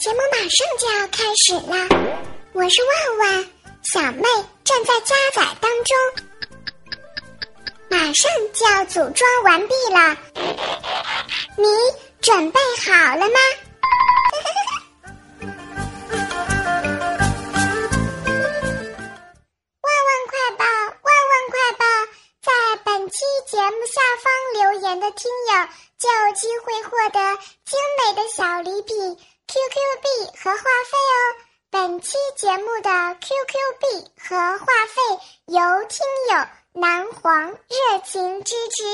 节目马上就要开始了，我是万万，小妹正在加载当中，马上就要组装完毕了，你准备好了吗？万万快报，万万快报，在本期节目下方留言的听友就有机会获得精美的小礼品。QQ 币和话费哦！本期节目的 QQ 币和话费由听友南黄热情支持。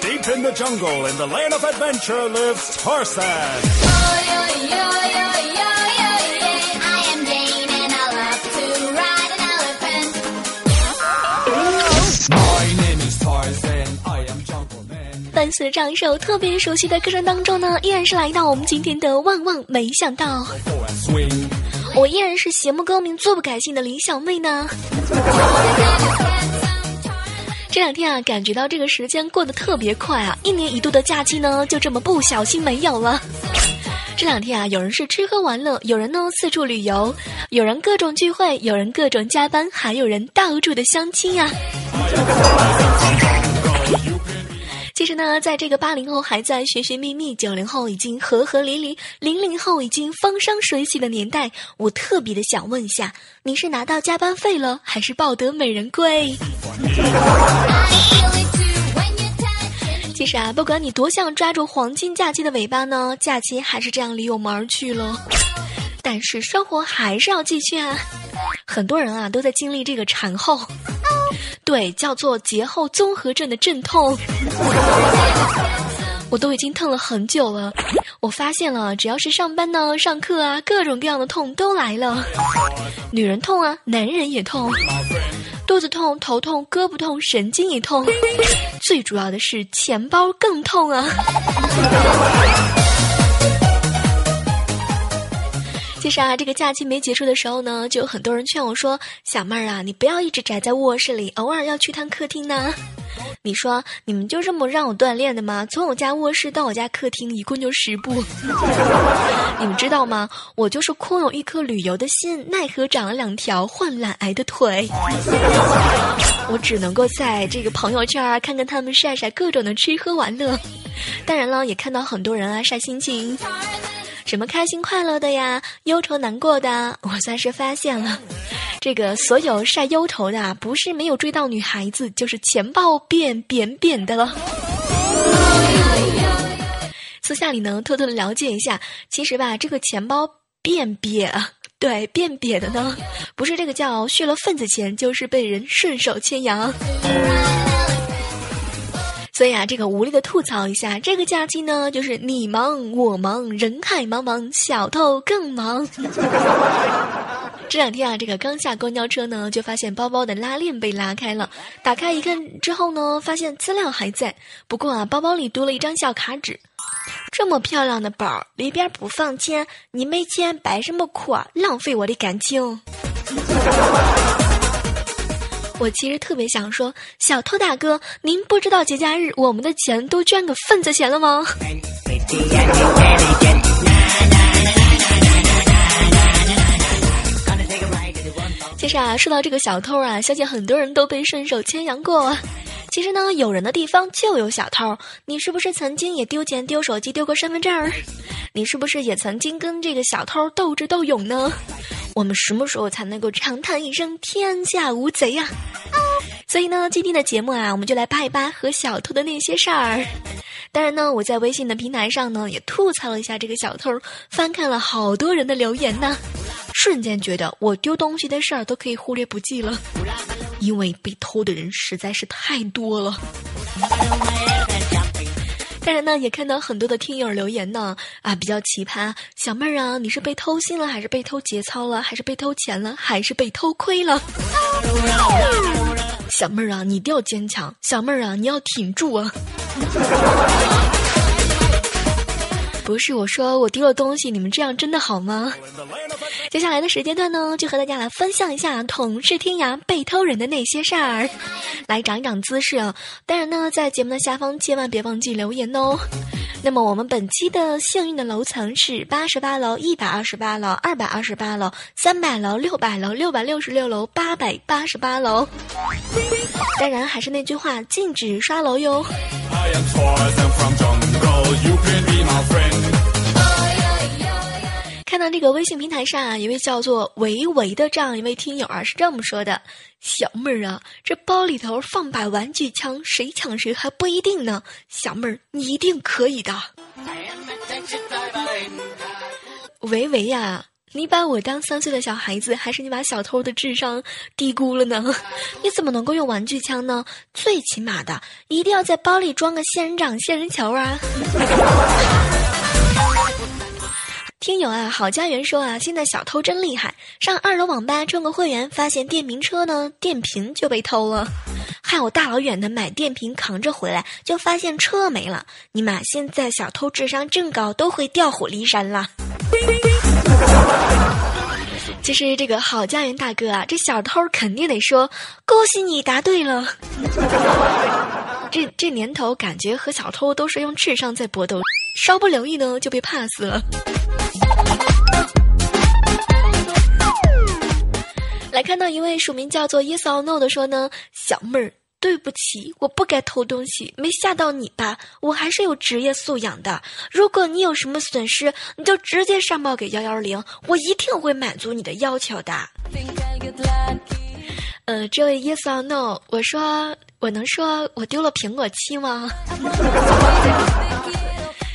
Deep in the jungle, in the land of adventure, lives Tarzan. 随着这样一首特别熟悉的歌声当中呢，依然是来到我们今天的万万没想到，我依然是节目歌名做不改姓的李小妹呢。这两天啊，感觉到这个时间过得特别快啊，一年一度的假期呢，就这么不小心没有了。这两天啊，有人是吃喝玩乐，有人呢四处旅游，有人各种聚会，有人各种加班，还有人到处的相亲啊。其实呢，在这个八零后还在寻寻觅觅，九零后已经和和离离，零零后已经风生水起的年代，我特别的想问一下，你是拿到加班费了，还是抱得美人归？其实啊，不管你多想抓住黄金假期的尾巴呢，假期还是这样离我们而去了。但是生活还是要继续啊！很多人啊都在经历这个产后，对，叫做节后综合症的阵痛。我都已经疼了很久了，我发现了，只要是上班呢、上课啊，各种各样的痛都来了。女人痛啊，男人也痛，肚子痛、头痛、胳膊痛、神经也痛，最主要的是钱包更痛啊！其实啊，这个假期没结束的时候呢，就有很多人劝我说：“小妹儿啊，你不要一直宅在卧室里，偶尔要去趟客厅呢。”你说你们就这么让我锻炼的吗？从我家卧室到我家客厅一共就十步，你们知道吗？我就是空有一颗旅游的心，奈何长了两条患懒癌的腿。我只能够在这个朋友圈啊，看看他们晒晒各种的吃喝玩乐。当然了，也看到很多人啊晒心情。什么开心快乐的呀，忧愁难过的，我算是发现了，这个所有晒忧愁的啊，不是没有追到女孩子，就是钱包变扁扁的了。私下里呢，偷偷的了解一下，其实吧，这个钱包变瘪，对，变瘪的呢，不是这个叫续了份子钱，就是被人顺手牵羊。所以啊，这个无力的吐槽一下，这个假期呢，就是你忙我忙，人海茫茫，小偷更忙。这两天啊，这个刚下公交车呢，就发现包包的拉链被拉开了，打开一看之后呢，发现资料还在，不过啊，包包里多了一张小卡纸。这么漂亮的包，里边不放钱，你没钱摆什么阔？浪费我的感情。我其实特别想说，小偷大哥，您不知道节假日我们的钱都捐个份子钱了吗？其实啊，说到这个小偷啊，相信很多人都被顺手牵羊过。其实呢，有人的地方就有小偷。你是不是曾经也丢钱、丢手机、丢过身份证儿？你是不是也曾经跟这个小偷斗智斗勇呢？我们什么时候才能够长叹一声天下无贼呀、所以呢，今天的节目啊，我们就来扒一扒和小偷的那些事儿。当然呢，我在微信的平台上呢，也吐槽了一下这个小偷，翻看了好多人的留言呢，瞬间觉得我丢东西的事儿都可以忽略不计了，因为被偷的人实在是太多了。当然呢，也看到很多的听友留言呢，啊，比较奇葩。小妹儿啊，你是被偷心了，还是被偷节操了，还是被偷钱了，还是被偷窥了？小妹儿啊，你一定要坚强。小妹儿啊，你要挺住啊！不是我说我丢了东西，你们这样真的好吗？接下来的时间段呢，就和大家来分享一下同是天涯被偷人的那些事儿，来长一长姿势啊！当然呢，在节目的下方千万别忘记留言哦。那么我们本期的幸运的楼层是八十八楼、一百二十八楼、二百二十八楼、三百楼、六百楼、六百六十六楼、八百八十八楼。当然还是那句话，禁止刷楼哟。看到这个微信平台上啊，一位叫做维维的这样一位听友啊，是这么说的：“小妹儿啊，这包里头放把玩具枪，谁抢谁还不一定呢。小妹儿，你一定可以的。”维维呀，你把我当三岁的小孩子，还是你把小偷的智商低估了呢？你怎么能够用玩具枪呢？最起码的，一定要在包里装个仙人掌、仙人球啊！听友啊，好家园说啊，现在小偷真厉害，上二楼网吧充个会员，发现电瓶车呢电瓶就被偷了，害我大老远的买电瓶扛着回来，就发现车没了。你们现在小偷智商正高，都会调虎离山了。其实这个好家园大哥啊，这小偷肯定得说恭喜你答对了。这这年头感觉和小偷都是用智商在搏斗，稍不留意呢就被 pass 了。来看到一位署名叫做 Yes or No 的说呢，小妹儿，对不起，我不该偷东西，没吓到你吧？我还是有职业素养的。如果你有什么损失，你就直接上报给幺幺零，我一定会满足你的要求的。呃，这位 Yes or No，我说，我能说我丢了苹果七吗？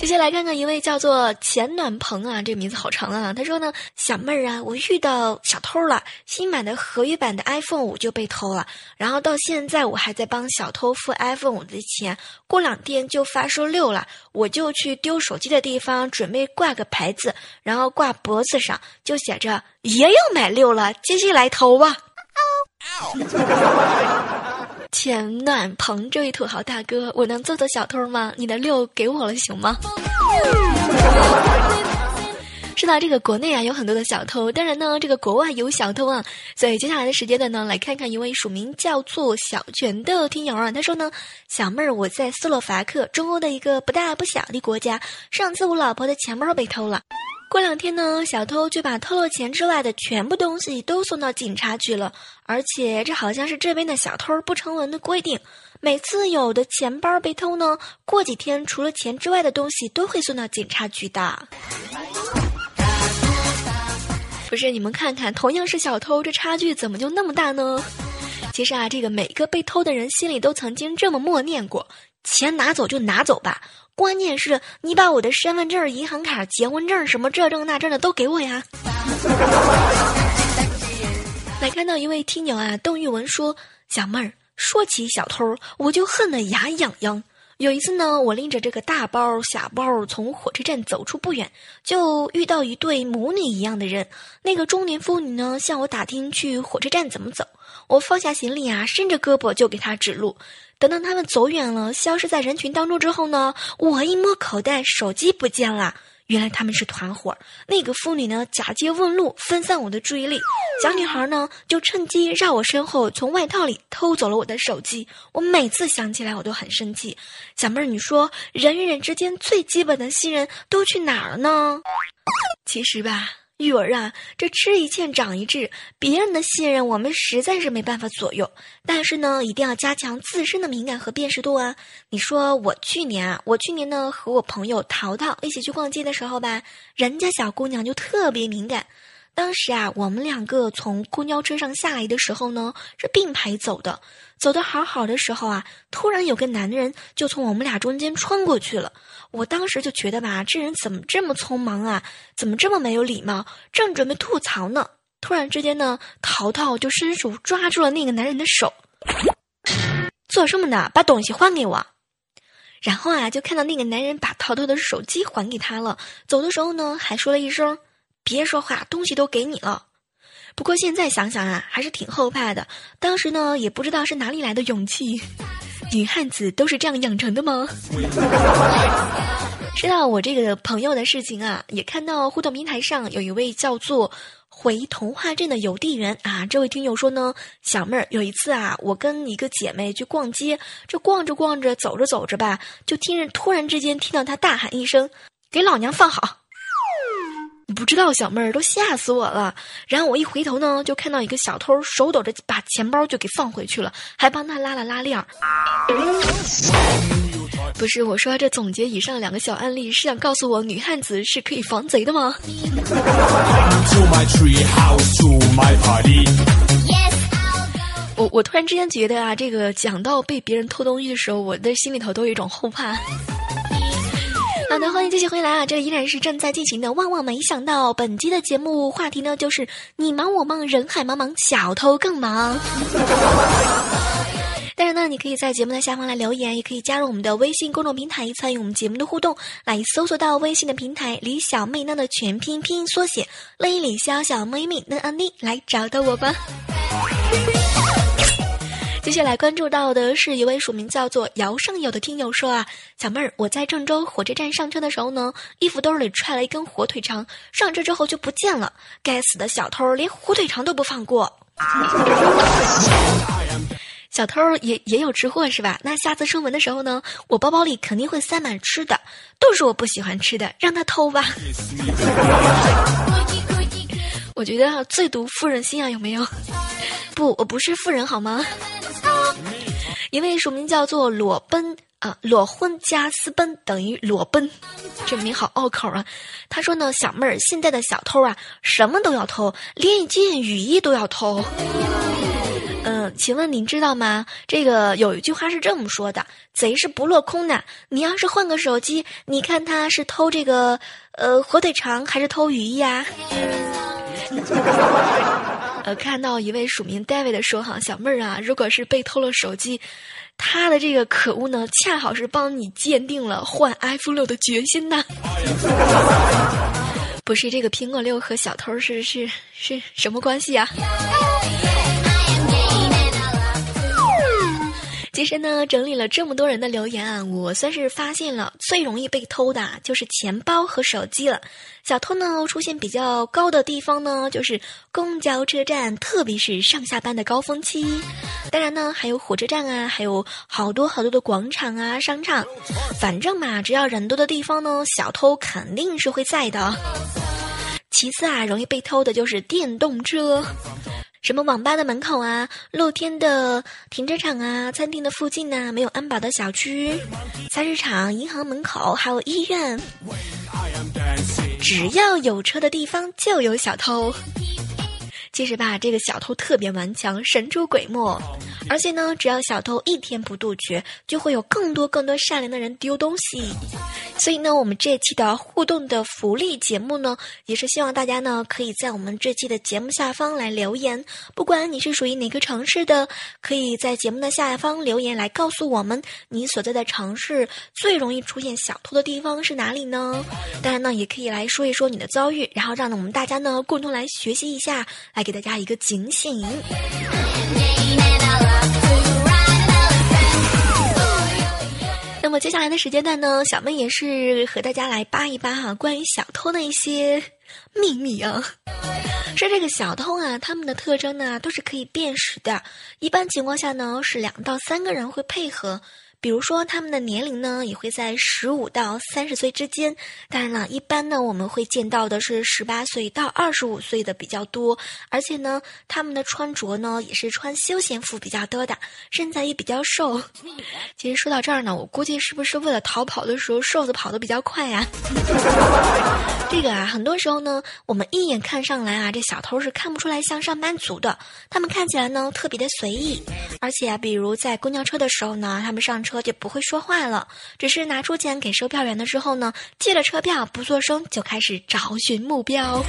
接下来看看一位叫做钱暖鹏啊，这个名字好长啊。他说呢，小妹儿啊，我遇到小偷了，新买的合约版的 iPhone 五就被偷了，然后到现在我还在帮小偷付 iPhone 五的钱，过两天就发售六了，我就去丢手机的地方准备挂个牌子，然后挂脖子上，就写着爷要买六了，继续来偷吧。钱暖鹏这位土豪大哥，我能做做小偷吗？你的六给我了行吗？说到这个国内啊，有很多的小偷，当然呢，这个国外有小偷啊。所以接下来的时间段呢，来看看一位署名叫做小泉的听友啊，他说呢，小妹儿我在斯洛伐克，中欧的一个不大不小的国家，上次我老婆的钱包被偷了。过两天呢，小偷就把偷了钱之外的全部东西都送到警察局了，而且这好像是这边的小偷不成文的规定，每次有的钱包被偷呢，过几天除了钱之外的东西都会送到警察局的。不是你们看看，同样是小偷，这差距怎么就那么大呢？其实啊，这个每个被偷的人心里都曾经这么默念过：钱拿走就拿走吧。关键是你把我的身份证、银行卡、结婚证什么这证那证的都给我呀！来看到一位听友啊，邓玉文说：“小妹儿，说起小偷，我就恨得牙痒痒。有一次呢，我拎着这个大包小包从火车站走出不远，就遇到一对母女一样的人。那个中年妇女呢，向我打听去火车站怎么走。我放下行李啊，伸着胳膊就给她指路。”等到他们走远了，消失在人群当中之后呢，我一摸口袋，手机不见了。原来他们是团伙。那个妇女呢，假借问路，分散我的注意力。小女孩呢，就趁机绕我身后，从外套里偷走了我的手机。我每次想起来，我都很生气。小妹儿，你说人与人之间最基本的信任都去哪儿了呢？其实吧。玉儿啊，这吃一堑长一智，别人的信任我们实在是没办法左右。但是呢，一定要加强自身的敏感和辨识度啊！你说我去年啊，我去年呢和我朋友淘淘一起去逛街的时候吧，人家小姑娘就特别敏感。当时啊，我们两个从公交车上下来的时候呢，是并排走的，走的好好的时候啊，突然有个男人就从我们俩中间穿过去了。我当时就觉得吧，这人怎么这么匆忙啊？怎么这么没有礼貌？正准备吐槽呢，突然之间呢，淘淘就伸手抓住了那个男人的手，做什么呢？把东西还给我。然后啊，就看到那个男人把淘淘的手机还给他了，走的时候呢，还说了一声：“别说话，东西都给你了。”不过现在想想啊，还是挺后怕的。当时呢，也不知道是哪里来的勇气。女汉子都是这样养成的吗？知道我这个朋友的事情啊，也看到互动平台上有一位叫做“回童话镇”的邮递员啊。这位听友说呢，小妹儿有一次啊，我跟一个姐妹去逛街，这逛着逛着，走着走着吧，就听着突然之间听到他大喊一声：“给老娘放好！”你不知道，小妹儿都吓死我了。然后我一回头呢，就看到一个小偷手抖着把钱包就给放回去了，还帮他拉了拉链。不是我说，这总结以上两个小案例是想告诉我，女汉子是可以防贼的吗？我我突然之间觉得啊，这个讲到被别人偷东西的时候，我的心里头都有一种后怕。好的，欢迎继续回来啊！这依然是正在进行的。万万没想到，本期的节目话题呢，就是你忙我忙，人海茫茫，小偷更忙。当然呢，你可以在节目的下方来留言，也可以加入我们的微信公众平台，参与我们节目的互动。来搜索到微信的平台“李小妹呢”的全拼拼音缩写“雷李小小妹妹嫩安妮”，来找到我吧。接下来关注到的是一位署名叫做姚胜友的听友说啊，小妹儿，我在郑州火车站上车的时候呢，衣服兜里揣了一根火腿肠，上车之后就不见了。该死的小偷连火腿肠都不放过。小偷也也有吃货是吧？那下次出门的时候呢，我包包里肯定会塞满吃的，都是我不喜欢吃的，让他偷吧。我觉得最毒妇人心啊，有没有？不，我不是富人好吗？一位署名叫做裸奔啊，裸婚加私奔等于裸奔，这名好拗口啊。他说呢，小妹儿，现在的小偷啊，什么都要偷，连一件雨衣都要偷。嗯，请问您知道吗？这个有一句话是这么说的：贼是不落空的。你要是换个手机，你看他是偷这个呃火腿肠还是偷雨衣啊？呃，看到一位署名 David 的说哈，小妹儿啊，如果是被偷了手机，他的这个可恶呢，恰好是帮你鉴定了换 iPhone 六的决心呢。不是这个苹果六和小偷是是是什么关系啊？其实呢，整理了这么多人的留言啊，我算是发现了最容易被偷的就是钱包和手机了。小偷呢出现比较高的地方呢，就是公交车站，特别是上下班的高峰期。当然呢，还有火车站啊，还有好多好多的广场啊、商场。反正嘛，只要人多的地方呢，小偷肯定是会在的。其次啊，容易被偷的就是电动车。什么网吧的门口啊，露天的停车场啊，餐厅的附近呐，没有安保的小区，菜市场、银行门口，还有医院，只要有车的地方就有小偷。其实吧，这个小偷特别顽强，神出鬼没。而且呢，只要小偷一天不杜绝，就会有更多更多善良的人丢东西。所以呢，我们这期的互动的福利节目呢，也是希望大家呢，可以在我们这期的节目下方来留言。不管你是属于哪个城市的，可以在节目的下方留言来告诉我们，你所在的城市最容易出现小偷的地方是哪里呢？当然呢，也可以来说一说你的遭遇，然后让我们大家呢共同来学习一下，来给大家一个警醒。那么接下来的时间段呢，小妹也是和大家来扒一扒哈，关于小偷的一些秘密啊。说这个小偷啊，他们的特征呢都是可以辨识的，一般情况下呢是两到三个人会配合。比如说，他们的年龄呢也会在十五到三十岁之间。当然了，一般呢我们会见到的是十八岁到二十五岁的比较多。而且呢，他们的穿着呢也是穿休闲服比较多的，身材也比较瘦。其实说到这儿呢，我估计是不是为了逃跑的时候瘦子跑得比较快呀？这个啊，很多时候呢，我们一眼看上来啊，这小偷是看不出来像上班族的。他们看起来呢特别的随意，而且啊，比如在公交车的时候呢，他们上。车就不会说话了，只是拿出钱给售票员的时候呢，借了车票不作声，就开始找寻目标。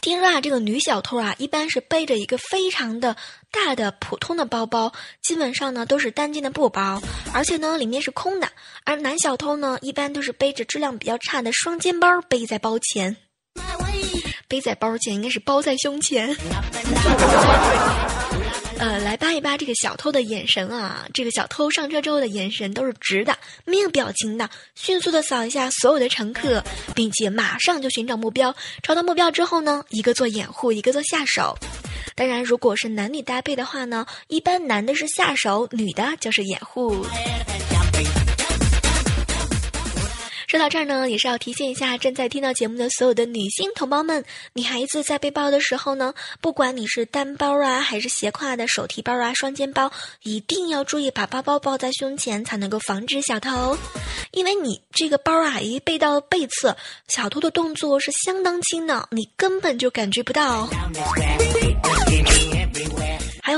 听说啊，这个女小偷啊，一般是背着一个非常的大的普通的包包，基本上呢都是单肩的布包，而且呢里面是空的。而男小偷呢，一般都是背着质量比较差的双肩包，背在包前，背在包前应该是包在胸前。呃，来扒一扒这个小偷的眼神啊！这个小偷上车之后的眼神都是直的，没有表情的，迅速的扫一下所有的乘客，并且马上就寻找目标。找到目标之后呢，一个做掩护，一个做下手。当然，如果是男女搭配的话呢，一般男的是下手，女的就是掩护。说到这儿呢，也是要提醒一下正在听到节目的所有的女性同胞们，女孩子在背包的时候呢，不管你是单包啊，还是斜挎的手提包啊、双肩包，一定要注意把包包抱在胸前，才能够防止小偷。因为你这个包啊，一背到背侧，小偷的动作是相当轻的，你根本就感觉不到。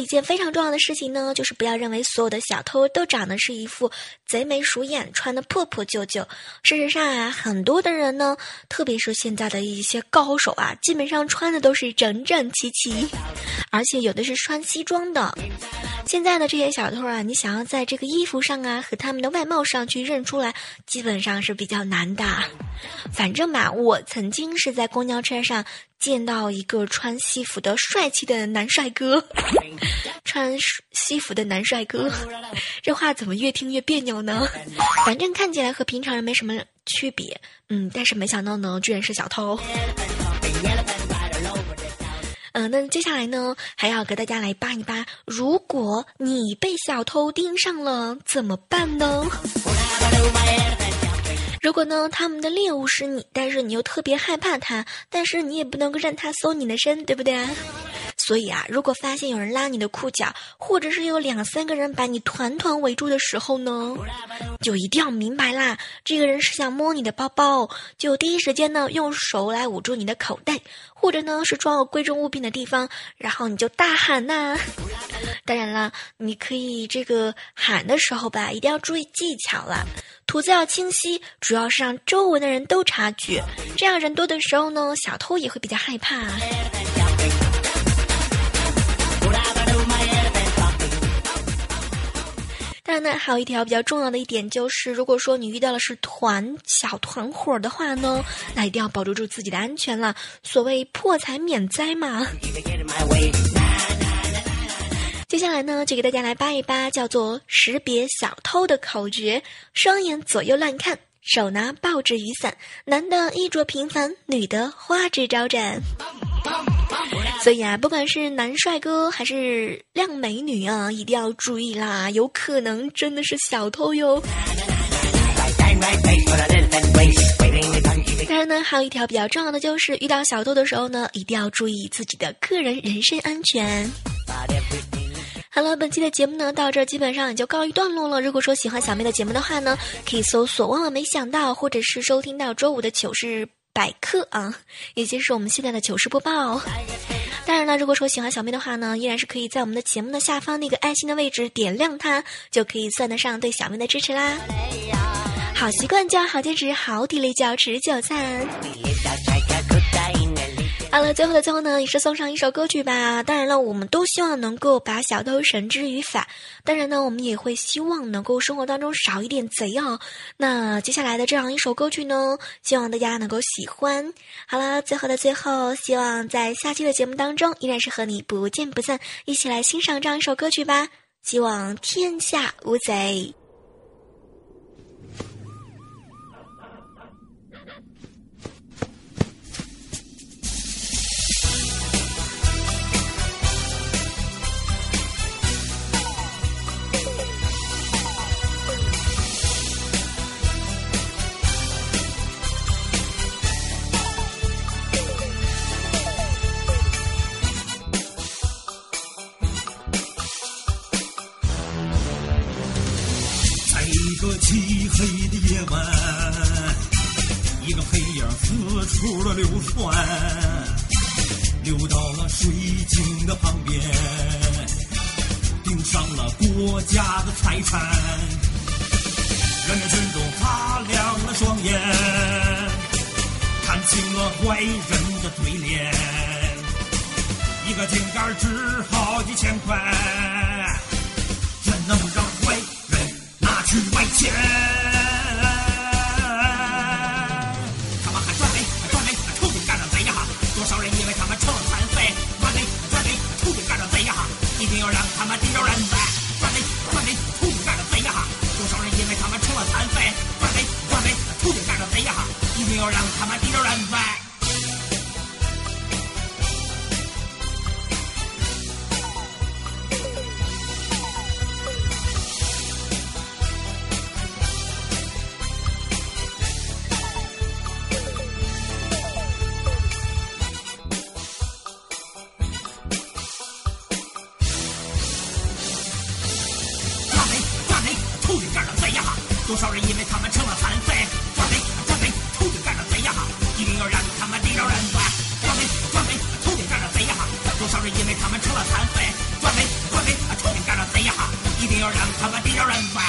一件非常重要的事情呢，就是不要认为所有的小偷都长得是一副贼眉鼠眼，穿的破破旧旧。事实上啊，很多的人呢，特别是现在的一些高手啊，基本上穿的都是整整齐齐，而且有的是穿西装的。现在的这些小偷啊，你想要在这个衣服上啊和他们的外貌上去认出来，基本上是比较难的。反正吧，我曾经是在公交车上。见到一个穿西服的帅气的男帅哥，穿西服的男帅哥，这话怎么越听越别扭呢？反正看起来和平常人没什么区别，嗯，但是没想到呢，居然是小偷。那接下来呢，还要给大家来扒一扒，如果你被小偷盯上了，怎么办呢？如果呢，他们的猎物是你，但是你又特别害怕他，但是你也不能够让他搜你的身，对不对？所以啊，如果发现有人拉你的裤脚，或者是有两三个人把你团团围住的时候呢，就一定要明白啦，这个人是想摸你的包包，就第一时间呢用手来捂住你的口袋，或者呢是装有贵重物品的地方，然后你就大喊呐。当然了，你可以这个喊的时候吧，一定要注意技巧了。吐字要清晰，主要是让周围的人都察觉，这样人多的时候呢，小偷也会比较害怕。当然呢，还有一条比较重要的一点就是，如果说你遇到的是团小团伙的话呢，那一定要保住住自己的安全了。所谓破财免灾嘛。接下来呢，就给大家来扒一扒叫做识别小偷的口诀：双眼左右乱看，手拿报纸雨伞，男的衣着平凡，女的花枝招展。所以啊，不管是男帅哥还是靓美女啊，一定要注意啦，有可能真的是小偷哟。当然呢，还有一条比较重要的就是，遇到小偷的时候呢，一定要注意自己的个人人身安全。好了，本期的节目呢，到这基本上也就告一段落了。如果说喜欢小妹的节目的话呢，可以搜索“万万没想到”，或者是收听到周五的糗事百科啊，也就是我们现在的糗事播报。当然了，如果说喜欢小妹的话呢，依然是可以在我们的节目的下方那个爱心的位置点亮它，就可以算得上对小妹的支持啦。好习惯就要好坚持，好体力就要持久战。好了，最后的最后呢，也是送上一首歌曲吧。当然了，我们都希望能够把小偷绳之于法。当然呢，我们也会希望能够生活当中少一点贼哦。那接下来的这样一首歌曲呢，希望大家能够喜欢。好了，最后的最后，希望在下期的节目当中，依然是和你不见不散，一起来欣赏这样一首歌曲吧。希望天下无贼。个漆黑的夜晚，一个黑影四处的流窜，流到了水井的旁边，盯上了国家的财产。人民群众擦亮了双眼，看清了坏人的嘴脸。一个井盖值好几千块，去臭嘴干的贼呀哈！多少人因为他们成了残废？抓贼抓贼！臭嘴干的贼呀哈！一定要让他们地让人抓！抓贼抓贼！臭嘴干的贼呀哈！多少人因为他们成了残废？抓贼抓贼！臭嘴干的贼呀哈！一定要让他们地让人抓！